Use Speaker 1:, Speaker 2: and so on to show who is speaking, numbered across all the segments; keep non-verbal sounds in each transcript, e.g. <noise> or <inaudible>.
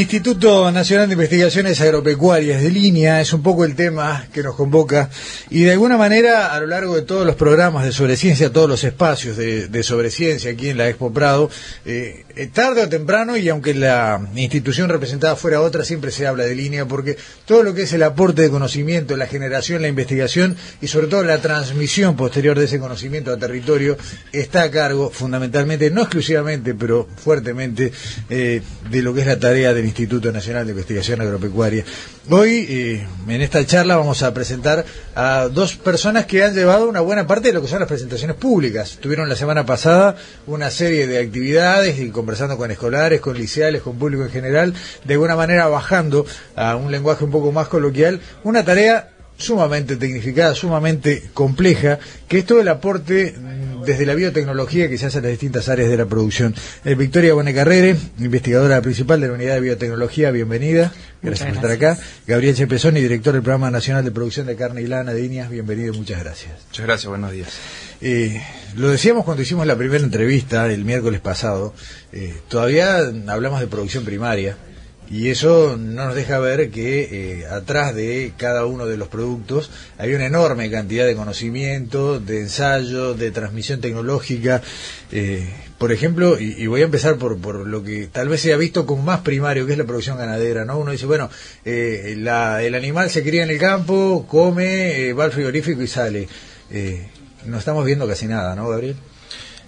Speaker 1: Instituto Nacional de Investigaciones Agropecuarias de línea es un poco el tema que nos convoca y de alguna manera a lo largo de todos los programas de sobreciencia, todos los espacios de, de sobreciencia aquí en la Expo Prado, eh, eh, tarde o temprano y aunque la institución representada fuera otra, siempre se habla de línea porque todo lo que es el aporte de conocimiento, la generación, la investigación y sobre todo la transmisión posterior de ese conocimiento a territorio está a cargo fundamentalmente, no exclusivamente, pero fuertemente eh, de lo que es la tarea de Instituto Nacional de Investigación Agropecuaria. Hoy, eh, en esta charla, vamos a presentar a dos personas que han llevado una buena parte de lo que son las presentaciones públicas. Tuvieron la semana pasada una serie de actividades y conversando con escolares, con liceales, con público en general, de alguna manera bajando a un lenguaje un poco más coloquial, una tarea sumamente tecnificada, sumamente compleja, que es todo el aporte desde la biotecnología que se hace en las distintas áreas de la producción. Eh, Victoria Bonecarrere, investigadora principal de la Unidad de Biotecnología, bienvenida. Gracias, por estar acá. Gabriel Chepesoni, director del Programa Nacional de Producción de Carne y Lana de Iñas, bienvenido, muchas gracias.
Speaker 2: Muchas gracias, buenos días.
Speaker 1: Eh, lo decíamos cuando hicimos la primera entrevista el miércoles pasado, eh, todavía hablamos de producción primaria y eso no nos deja ver que eh, atrás de cada uno de los productos hay una enorme cantidad de conocimiento, de ensayo, de transmisión tecnológica. Eh, por ejemplo, y, voy a empezar por, por lo que tal vez se ha visto como más primario, que es la producción ganadera. ¿no? Uno dice, bueno, eh, la, el animal se cría en el campo, come, va al frigorífico y sale. no estamos viendo casi nada, ¿no, Gabriel?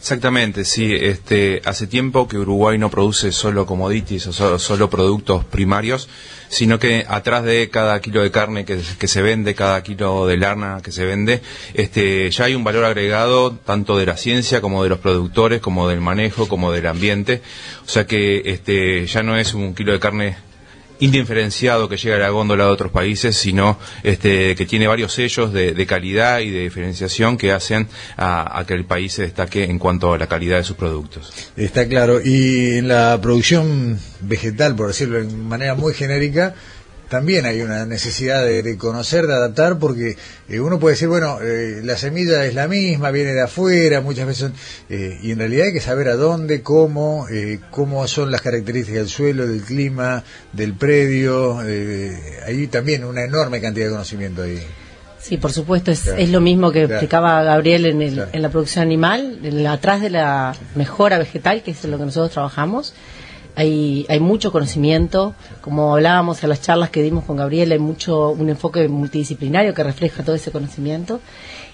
Speaker 2: Exactamente, sí. Este, hace tiempo que Uruguay no produce solo commodities o solo, productos primarios, sino que atrás de cada kilo de carne que, se vende, cada kilo de lana que se vende, este, ya hay un valor agregado tanto de la ciencia como de los productores, como del manejo, como del ambiente. O sea que este, ya no es un kilo de carne indiferenciado que llega a la góndola de otros países, sino este, que tiene varios sellos de, calidad y de diferenciación que hacen a, que el país se destaque en cuanto a la calidad de sus productos.
Speaker 1: Está claro. Y en la producción vegetal, por decirlo de manera muy genérica, también hay una necesidad de, conocer, de adaptar, porque eh, uno puede decir, bueno, eh, la semilla es la misma, viene de afuera, muchas veces, eh, y en realidad hay que saber a dónde, cómo, cómo son las características del suelo, del clima, del predio, hay también una enorme cantidad de conocimiento ahí.
Speaker 3: Sí, por supuesto, es, es lo mismo que explicaba Gabriel en, el, en la producción animal, atrás de la mejora vegetal, que es en lo que nosotros trabajamos hay, hay mucho conocimiento, como hablábamos en las charlas que dimos con Gabriel, hay mucho un enfoque multidisciplinario que refleja todo ese conocimiento.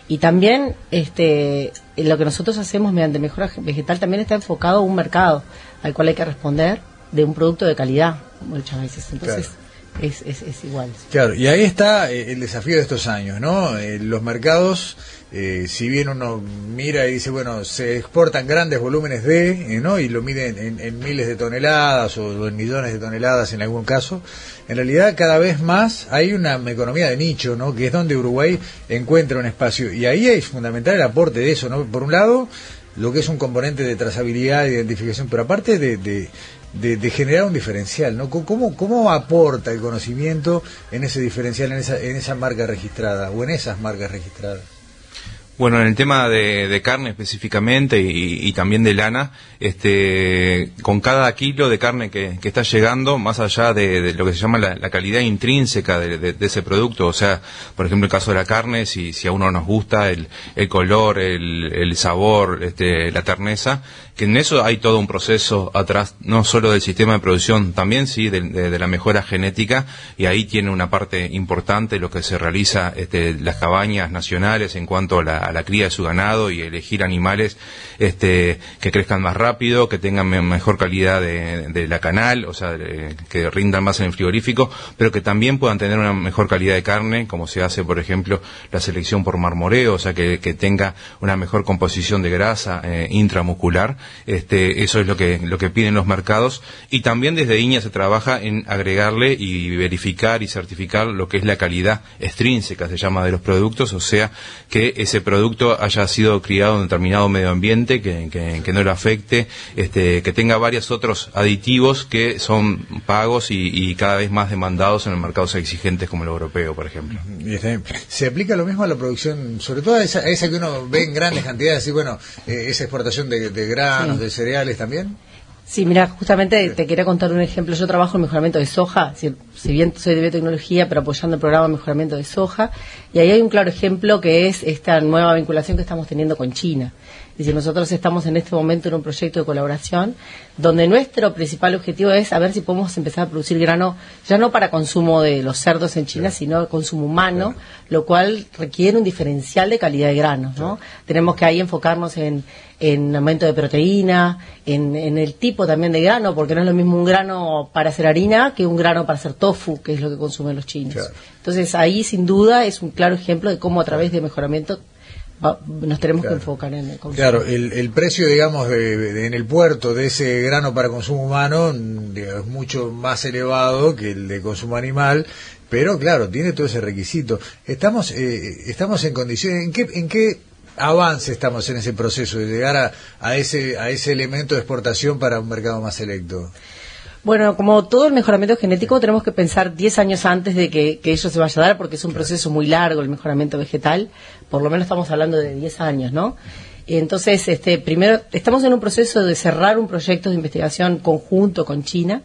Speaker 3: Y también este, lo que nosotros hacemos mediante mejora vegetal también está enfocado a un mercado al cual hay que responder de un producto de calidad, muchas veces. Entonces, es, es, es, igual.
Speaker 1: Claro, y ahí está eh, el desafío de estos años, ¿no? Eh, los mercados eh, si bien uno mira y dice, bueno, se exportan grandes volúmenes de, eh, ¿no? Y lo miden en, miles de toneladas o en millones de toneladas en algún caso, en realidad cada vez más hay una economía de nicho, ¿no? Que es donde Uruguay encuentra un espacio. Y ahí es fundamental el aporte de eso, ¿no? Por un lado, lo que es un componente de trazabilidad, de identificación, pero aparte de, de generar un diferencial, ¿no? ¿Cómo, ¿Cómo aporta el conocimiento en ese diferencial, en esa, en esa marca registrada o en esas marcas registradas?
Speaker 2: Bueno, en el tema de, carne específicamente y, también de lana, este, con cada kilo de carne que, está llegando, más allá de, lo que se llama la, calidad intrínseca de, ese producto, o sea, por ejemplo, el caso de la carne, si, si a uno nos gusta el, color, el, sabor, este, la terneza, que en eso hay todo un proceso atrás, no solo del sistema de producción, también sí de, la mejora genética, y ahí tiene una parte importante lo que se realiza este, las cabañas nacionales en cuanto a la la cría de su ganado y elegir animales este, que crezcan más rápido, que tengan mejor calidad de, la canal, o sea, que rindan más en el frigorífico, pero que también puedan tener una mejor calidad de carne, como se hace, por ejemplo, la selección por marmoreo, o sea, que, tenga una mejor composición de grasa eh, intramuscular. Este, eso es lo que, lo que piden los mercados. Y también desde IñA se trabaja en agregarle y verificar y certificar lo que es la calidad extrínseca, se llama, de los productos, o sea, que ese producto haya sido criado en determinado medio ambiente, que, que, no le afecte, este, que tenga varios otros aditivos que son pagos y, cada vez más demandados en mercados exigentes como el europeo, por ejemplo.
Speaker 1: ¿Se aplica lo mismo a la producción, sobre todo a esa, que uno ve en grandes cantidades, y bueno, eh, esa exportación de, granos, de cereales también?
Speaker 3: Sí, mira, justamente te quería contar un ejemplo. Yo trabajo en mejoramiento de soja, si, bien soy de biotecnología, pero apoyando el programa de mejoramiento de soja, y ahí hay un claro ejemplo que es esta nueva vinculación que estamos teniendo con China. Decir, nosotros estamos en este momento en un proyecto de colaboración donde nuestro principal objetivo es a ver si podemos empezar a producir grano, ya no para consumo de los cerdos en China, sino consumo humano, lo cual requiere un diferencial de calidad de grano. ¿no? Tenemos que ahí enfocarnos en, en aumento de proteína, en, en, el tipo también de grano, porque no es lo mismo un grano para hacer harina que un grano para hacer tofu, que es lo que consumen los chinos. Entonces ahí sin duda es un claro ejemplo de cómo a través de mejoramiento nos tenemos que enfocar en el
Speaker 1: consumo. Claro, el, precio, digamos, en el puerto de ese grano para consumo humano es mucho más elevado que el de consumo animal, pero claro, tiene todo ese requisito. Estamos, eh, estamos en condiciones, ¿en qué, en qué avance estamos en ese proceso de llegar a, a, ese, a ese elemento de exportación para un mercado más selecto?
Speaker 3: Bueno, como todo el mejoramiento genético, tenemos que pensar 10 años antes de que, que, ello se vaya a dar, porque es un proceso muy largo el mejoramiento vegetal. Por lo menos estamos hablando de 10 años, ¿no? Entonces, este, primero, estamos en un proceso de cerrar un proyecto de investigación conjunto con China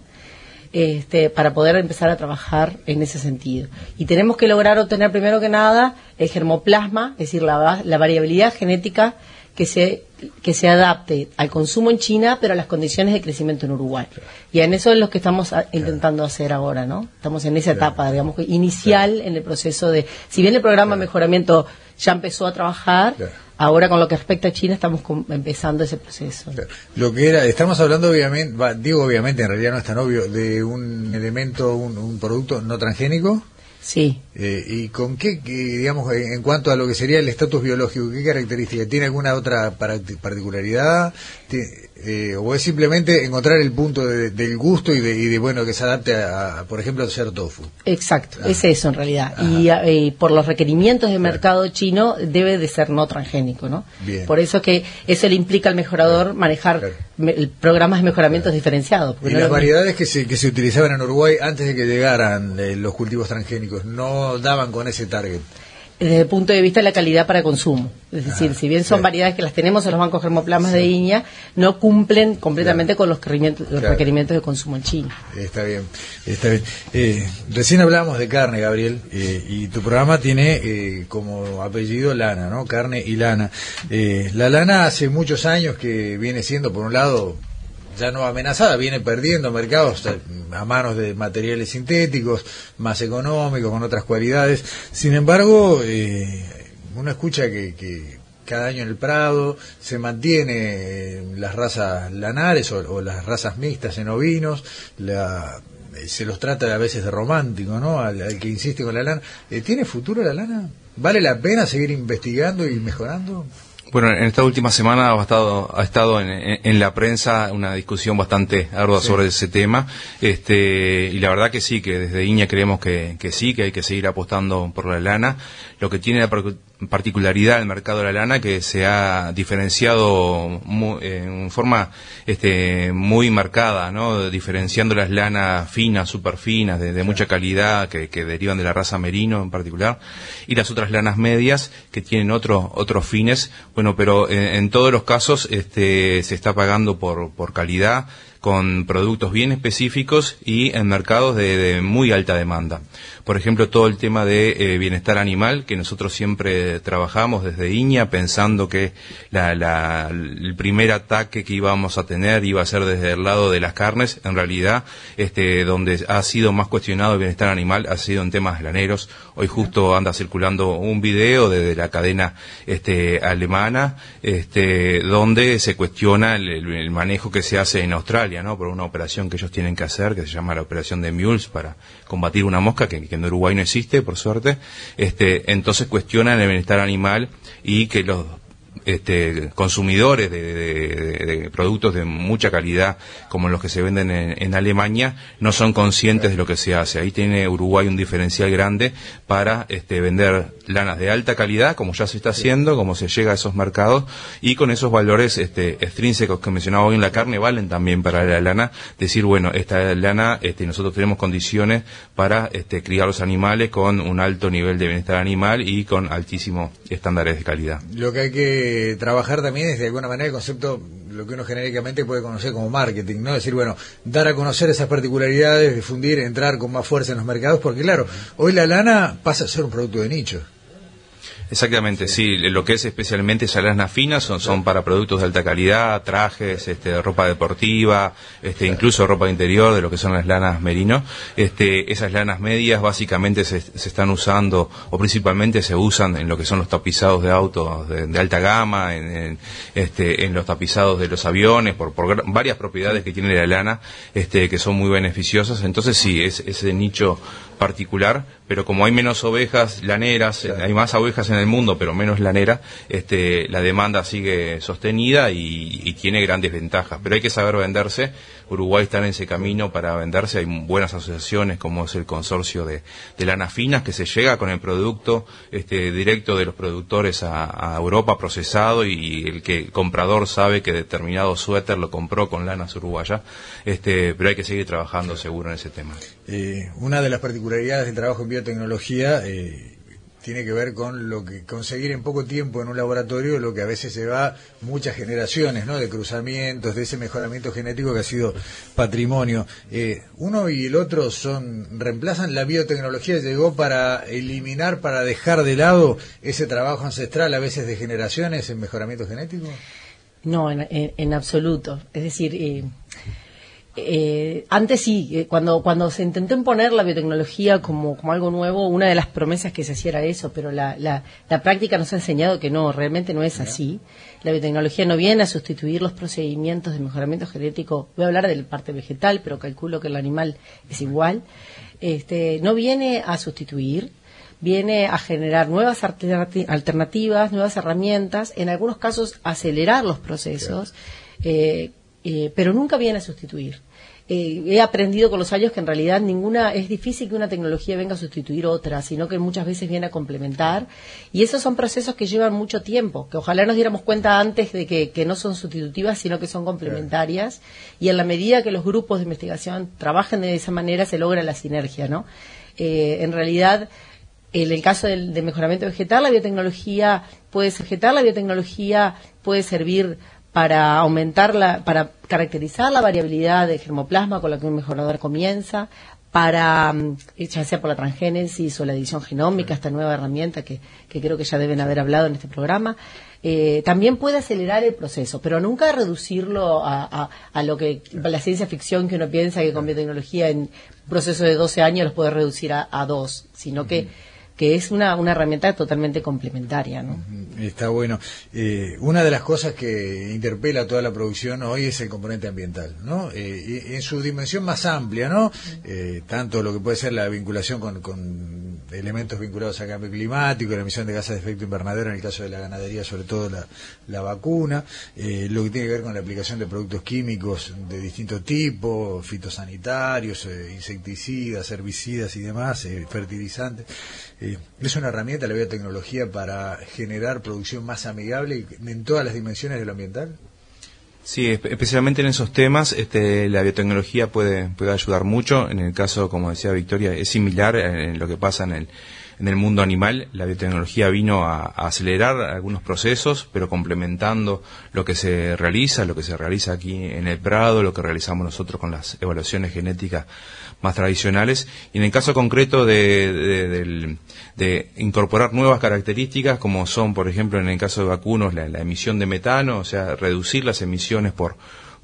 Speaker 3: este, para poder empezar a trabajar en ese sentido. Y tenemos que lograr obtener, primero que nada, el germoplasma, es decir, la, la variabilidad genética que se, que se adapte al consumo en China, pero a las condiciones de crecimiento en Uruguay. Y en eso es lo que estamos intentando hacer ahora, ¿no? Estamos en esa etapa, digamos, inicial en el proceso de, si bien el programa de mejoramiento ya empezó a trabajar, ahora con lo que respecta a China estamos empezando ese proceso.
Speaker 1: Lo que era, estamos hablando obviamente, digo obviamente, en realidad no es tan obvio, de un elemento, un producto no transgénico.
Speaker 3: Sí.
Speaker 1: Eh, ¿Y con qué, digamos, en cuanto a lo que sería el estatus biológico, qué características? ¿Tiene alguna otra particularidad? Eh, ¿O es simplemente encontrar el punto del gusto y de, bueno, que se adapte a, por ejemplo, a ser tofu?
Speaker 3: Exacto, ah. es eso en realidad. Y eh, por los requerimientos del mercado chino debe de ser no transgénico, ¿no? Por eso que eso le implica al mejorador manejar programas de mejoramientos diferenciados.
Speaker 1: ¿Y las variedades que se, que se utilizaban en Uruguay antes de que llegaran los cultivos transgénicos no daban con ese target?
Speaker 3: Desde el punto de vista de la calidad para consumo. Es decir, si bien son variedades que las tenemos en los bancos germoplasmas de Iña, no cumplen completamente con los requerimientos, requerimientos de consumo en China.
Speaker 1: Está bien, está bien. Eh, recién hablábamos de carne, Gabriel, eh, y tu programa tiene eh, como apellido lana, ¿no? Carne y lana. la lana hace muchos años que viene siendo, por un lado, ya no amenazada, viene perdiendo mercados a manos de materiales sintéticos, más económicos, con otras cualidades. Sin embargo, eh, uno escucha que, cada año en el Prado se mantiene eh, las razas lanares o, las razas mixtas en ovinos, la, eh, se los trata a veces de romántico, ¿no? Al, que insiste con la lana. ¿Tiene futuro la lana? ¿Vale la pena seguir investigando y mejorando?
Speaker 2: Bueno, en esta última semana ha estado, ha estado en, la prensa una discusión bastante ardua sobre ese tema, este, y la verdad que sí, que desde Iña creemos que, que sí, que hay que seguir apostando por la lana. Lo que tiene la particularidad del mercado de la lana que se ha diferenciado en forma este, muy marcada, ¿no? diferenciando las lanas finas, super finas, de, mucha calidad, que, derivan de la raza merino en particular, y las otras lanas medias que tienen otros otros fines, bueno, pero en, todos los casos este, se está pagando por, por calidad, con productos bien específicos y en mercados de muy alta demanda por ejemplo, todo el tema de eh, bienestar animal, que nosotros siempre trabajamos desde Iña, pensando que el primer ataque que íbamos a tener iba a ser desde el lado de las carnes, en realidad, este, donde ha sido más cuestionado el bienestar animal ha sido en temas graneros. Hoy justo anda circulando un video desde la cadena este, alemana, este, donde se cuestiona el, manejo que se hace en Australia, ¿no? Por una operación que ellos tienen que hacer, que se llama la operación de Mules, para combatir una mosca que en Uruguay no existe, por suerte, este, entonces cuestionan el bienestar animal y que los este, consumidores de, productos de mucha calidad como los que se venden en, Alemania no son conscientes de lo que se hace. Ahí tiene Uruguay un diferencial grande para este, vender lanas de alta calidad, como ya se está haciendo, como se llega a esos mercados, y con esos valores este, extrínsecos que mencionaba hoy en la carne valen también para la lana. Decir, bueno, esta lana, este, nosotros tenemos condiciones para este, criar los animales con un alto nivel de bienestar animal y con altísimos estándares de calidad.
Speaker 1: Lo que hay que trabajar también es de alguna manera el concepto, lo que uno genéricamente puede conocer como marketing, ¿no? Decir, bueno, dar a conocer esas particularidades, difundir, entrar con más fuerza en los mercados, porque claro, hoy la lana pasa a ser un producto de nicho.
Speaker 2: Exactamente, sí. Lo que es especialmente esas lanas finas son, son para productos de alta calidad, trajes, este, ropa deportiva, este, incluso ropa interior de lo que son las lanas merino. Este, esas lanas medias básicamente se, se están usando o principalmente se usan en lo que son los tapizados de autos de, alta gama, en, este, en los tapizados de los aviones, por, por varias propiedades que tiene la lana, este, que son muy beneficiosas. Entonces sí, es ese nicho particular, pero como hay menos ovejas laneras, hay más ovejas en el mundo, pero menos lanera, este, la demanda sigue sostenida y, tiene grandes ventajas. Pero hay que saber venderse. Uruguay está en ese camino para venderse. Hay buenas asociaciones como es el consorcio de, de lanas finas que se llega con el producto este, directo de los productores a, Europa procesado y el que el comprador sabe que determinado suéter lo compró con lanas uruguayas. Este, pero hay que seguir trabajando seguro en ese tema.
Speaker 1: Eh, una de las particularidades del trabajo en biotecnología eh, tiene que ver con lo que conseguir en poco tiempo en un laboratorio, lo que a veces se va muchas generaciones, ¿no? De cruzamientos, de ese mejoramiento genético que ha sido patrimonio. Eh, uno y el otro son reemplazan la biotecnología llegó para eliminar, para dejar de lado ese trabajo ancestral a veces de generaciones en mejoramiento genético.
Speaker 3: No, en, absoluto. Es decir. Eh eh, antes sí, eh, cuando, cuando se intentó imponer la biotecnología como, como algo nuevo, una de las promesas que se hacía era eso, pero la, la, la práctica nos ha enseñado que no, realmente no es así. La biotecnología no viene a sustituir los procedimientos de mejoramiento genético. Voy a hablar de la parte vegetal, pero calculo que el animal es igual. Este, no viene a sustituir, viene a generar nuevas alternativas, nuevas herramientas, en algunos casos acelerar los procesos, eh, eh, pero nunca viene a sustituir. Eh, he aprendido con los años que en realidad ninguna es difícil que una tecnología venga a sustituir otra, sino que muchas veces viene a complementar. Y esos son procesos que llevan mucho tiempo, que ojalá nos diéramos cuenta antes de que, no son sustitutivas, sino que son complementarias. Y en la medida que los grupos de investigación trabajen de esa manera, se logra la sinergia, ¿no? Eh, en realidad, en el caso del, de mejoramiento vegetal, la biotecnología puede ser vegetal, la biotecnología puede servir para aumentar la, para caracterizar la variabilidad de germoplasma con la que un mejorador comienza, para, mm, ya sea por la transgénesis o la edición genómica, esta nueva herramienta que, creo que ya deben haber hablado en este programa, eh, también puede acelerar el proceso, pero nunca reducirlo a, a, lo que la ciencia ficción que uno piensa que con biotecnología en un proceso de 12 años los puede reducir a, dos, sino que que es una, una herramienta totalmente complementaria. ¿no?
Speaker 1: Está bueno. Eh, una de las cosas que interpela a toda la producción hoy es el componente ambiental, ¿no? Eh, en su dimensión más amplia, ¿no? Eh, tanto lo que puede ser la vinculación con, con elementos vinculados al cambio climático, la emisión de gases de efecto invernadero en el caso de la ganadería, sobre todo la, la vacuna, lo que tiene que ver con la aplicación de productos químicos de distinto tipo, fitosanitarios, insecticidas, herbicidas y demás, fertilizantes. Eh, es una herramienta la biotecnología para generar producción más amigable en todas las dimensiones de lo ambiental.
Speaker 2: Sí, especialmente en esos temas, este, la biotecnología puede, puede ayudar mucho. En el caso, como decía Victoria, es similar en lo que pasa en el, en el mundo animal. La biotecnología vino a, acelerar algunos procesos, pero complementando lo que se realiza, lo que se realiza aquí en el Prado, lo que realizamos nosotros con las evaluaciones genéticas más tradicionales. Y en el caso concreto de, de, incorporar nuevas características, como son, por ejemplo, en el caso de vacunos, la emisión de metano, o sea, reducir las emisiones por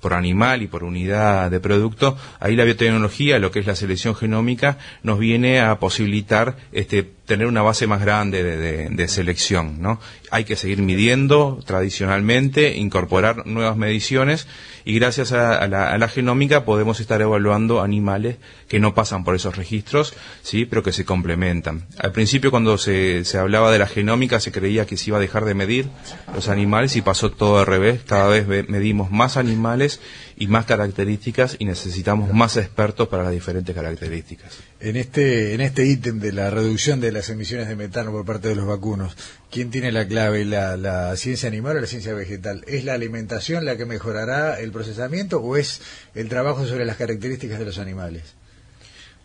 Speaker 2: por animal y por unidad de producto, ahí la biotecnología, lo que es la selección genómica, nos viene a posibilitar este tener una base más grande de, selección, ¿no? Hay que seguir midiendo tradicionalmente, incorporar nuevas mediciones y gracias a, la, genómica podemos estar evaluando animales que no pasan por esos registros, sí, pero que se complementan. Al principio cuando se, se hablaba de la genómica se creía que se iba a dejar de medir los animales y pasó todo al revés. Cada vez medimos más animales y más características y necesitamos más expertos para las diferentes características.
Speaker 1: En este en este ítem de la reducción de las emisiones de metano por parte de los vacunos, ¿quién tiene la clave? ¿La, la ciencia animal o la ciencia vegetal? ¿Es la alimentación la que mejorará el procesamiento o es el trabajo sobre las características de los animales?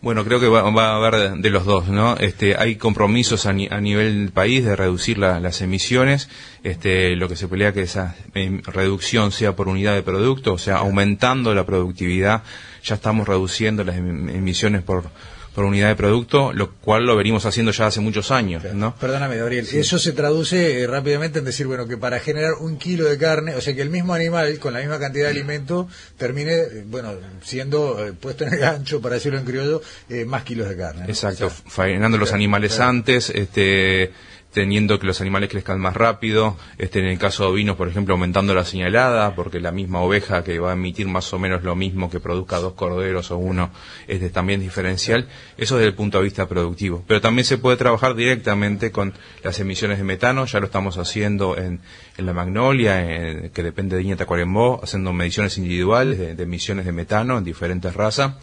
Speaker 2: Bueno, creo que va, a haber de, los dos, ¿no? Este, hay compromisos a, nivel del país de reducir las emisiones. Este, lo que se pelea que esa em, reducción sea por unidad de producto, o sea, aumentando la productividad. Ya estamos reduciendo las em, emisiones por por unidad de producto, lo cual lo venimos haciendo ya hace muchos años, ¿no?
Speaker 1: Perdóname, Gabriel, eso se traduce eh, rápidamente en decir, bueno, que para generar un kilo de carne, o sea, que el mismo animal con la misma cantidad de alimento termine, eh, bueno, siendo eh, puesto en el gancho, para decirlo en criollo, más kilos de carne.
Speaker 2: Exacto, faenando los animales antes, este teniendo que los animales crezcan más rápido, este, en el caso de ovinos, por ejemplo, aumentando la señalada, porque la misma oveja que va a emitir más o menos lo mismo que produzca dos corderos o uno, es también diferencial, eso desde el punto de vista productivo. Pero también se puede trabajar directamente con las emisiones de metano, ya lo estamos haciendo en, en la Magnolia, que depende de Iña Tacuarembó, haciendo mediciones individuales de, de emisiones de metano en diferentes razas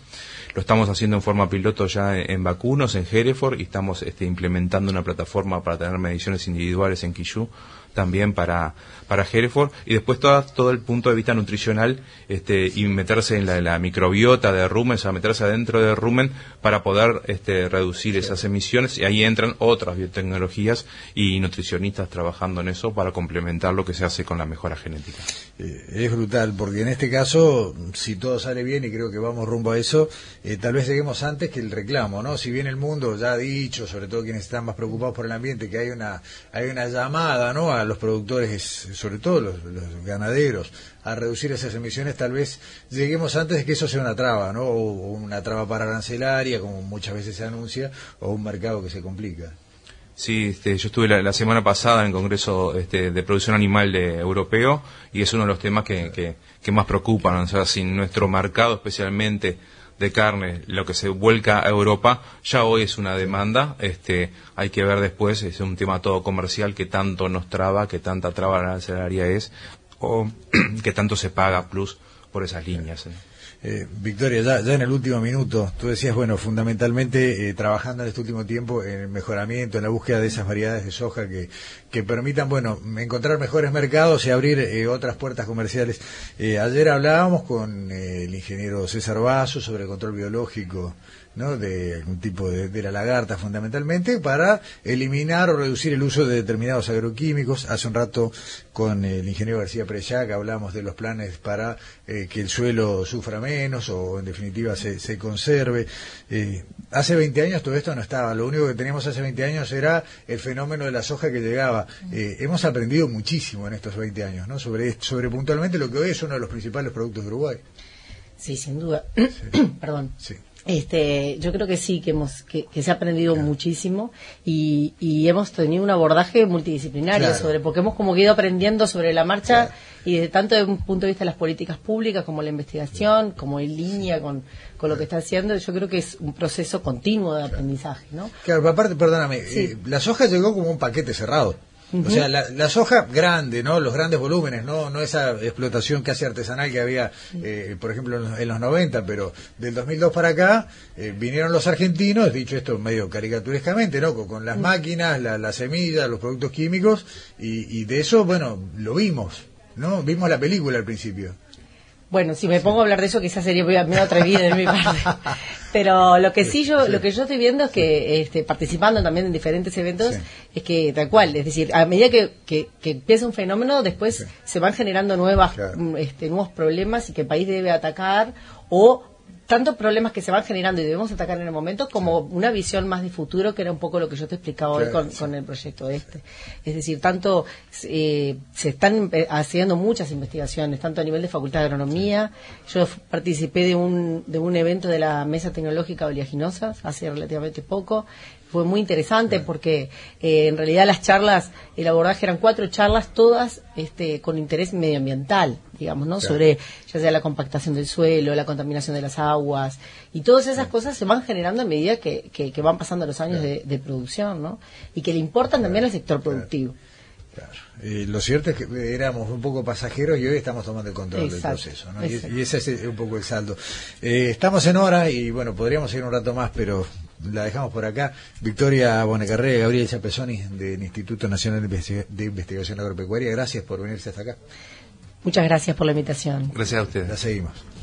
Speaker 2: lo estamos haciendo en forma piloto ya en, vacunos, en Hereford, y estamos este, implementando una plataforma para tener mediciones individuales en Quillú también para, para Hereford y después todo, todo el punto de vista nutricional este, y meterse en la, microbiota de rumen, o sea, meterse adentro de rumen para poder este, reducir esas emisiones y ahí entran otras biotecnologías y nutricionistas trabajando en eso para complementar lo que se hace con la mejora genética.
Speaker 1: Eh, es brutal porque en este caso, si todo sale bien y creo que vamos rumbo a eso, eh, tal vez lleguemos antes que el reclamo, ¿no? Si bien el mundo ya ha dicho, sobre todo quienes están más preocupados por el ambiente, que hay una, hay una llamada, ¿no? A los productores, sobre todo los, ganaderos, a reducir esas emisiones, tal vez lleguemos antes de que eso sea una traba, ¿no? O, una traba para como muchas veces se anuncia, o un mercado que se complica.
Speaker 2: Sí, este, yo estuve la, semana pasada en el Congreso este, de Producción Animal de, Europeo y es uno de los temas que, que, más preocupan. O sea, si nuestro mercado especialmente de carne, lo que se vuelca a Europa, ya hoy es una demanda, este, hay que ver después, es un tema todo comercial que tanto nos traba, que tanta traba la salaria es, o <clears throat> que tanto se paga plus por esas líneas.
Speaker 1: Eh, Victoria, ya, en el último minuto, tú decías, bueno, fundamentalmente eh, trabajando en este último tiempo en el mejoramiento, en la búsqueda de esas variedades de soja que, que permitan, bueno, encontrar mejores mercados y abrir eh, otras puertas comerciales. ayer hablábamos con el ingeniero César Vaso sobre el control biológico ¿no? de algún tipo de, la lagarta fundamentalmente para eliminar o reducir el uso de determinados agroquímicos. Hace un rato con el ingeniero García Preyac hablamos de los planes para eh, que el suelo sufra menos o en definitiva se, se conserve. Eh, hace 20 años todo esto no estaba, lo único que teníamos hace 20 años era el fenómeno de la soja que llegaba. Eh, hemos aprendido muchísimo en estos 20 años ¿no? sobre, sobre puntualmente lo que hoy es uno de los principales productos de Uruguay.
Speaker 3: Sí, sin duda. <coughs> Perdón. Sí. Este, yo creo que sí, que hemos que, se ha aprendido muchísimo y, hemos tenido un abordaje multidisciplinario sobre, porque hemos como ido aprendiendo sobre la marcha y de tanto desde un punto de vista de las políticas públicas como la investigación, como en línea con, con lo que está haciendo, yo creo que es un proceso continuo de aprendizaje, ¿no?
Speaker 1: Claro, aparte, perdóname, eh, la soja llegó como un paquete cerrado. O sea, la, soja grande, ¿no? Los grandes volúmenes, ¿no? No esa explotación casi artesanal que había, eh, por ejemplo, en los, 90, pero del 2002 para acá eh, vinieron los argentinos, dicho esto medio caricaturescamente, ¿no? Con, las máquinas, la, semilla, los productos químicos, y, y de eso, bueno, lo vimos, ¿no? Vimos la película al principio.
Speaker 3: Bueno, si me pongo a hablar de eso, quizás sería muy atrevida de mi parte. <laughs> Pero lo que sí yo, lo que yo estoy viendo es que, este, participando también en diferentes eventos, es que tal cual, es decir, a medida que, que, empieza un fenómeno, después se van generando nuevas, este, nuevos problemas y que el país debe atacar o tantos problemas que se van generando y debemos atacar en el momento como una visión más de futuro que era un poco lo que yo te explicaba hoy con, el proyecto este. Es decir tanto eh, se están haciendo muchas investigaciones tanto a nivel de facultad de agronomía. Yo participé de un de un evento de la mesa tecnológica oleaginosas hace relativamente poco fue muy interesante porque eh, en realidad las charlas, el abordaje eran cuatro charlas, todas este, con interés medioambiental, digamos, ¿no? Sobre ya sea la compactación del suelo, la contaminación de las aguas, y todas esas cosas se van generando a medida que, que, van pasando los años de, de, producción, ¿no? Y que le importan también al sector productivo.
Speaker 1: Claro. lo cierto es que éramos un poco pasajeros y hoy estamos tomando el control del proceso. ¿no? Y, ese es un poco el saldo. Eh, estamos en hora y bueno, podríamos ir un rato más, pero la dejamos por acá. Victoria Bonecarrera, Gabriel Chapesoni del Instituto Nacional de Investigación Agropecuaria, gracias por venirse hasta acá.
Speaker 3: Muchas gracias por la invitación.
Speaker 2: Gracias a ustedes.
Speaker 1: La seguimos.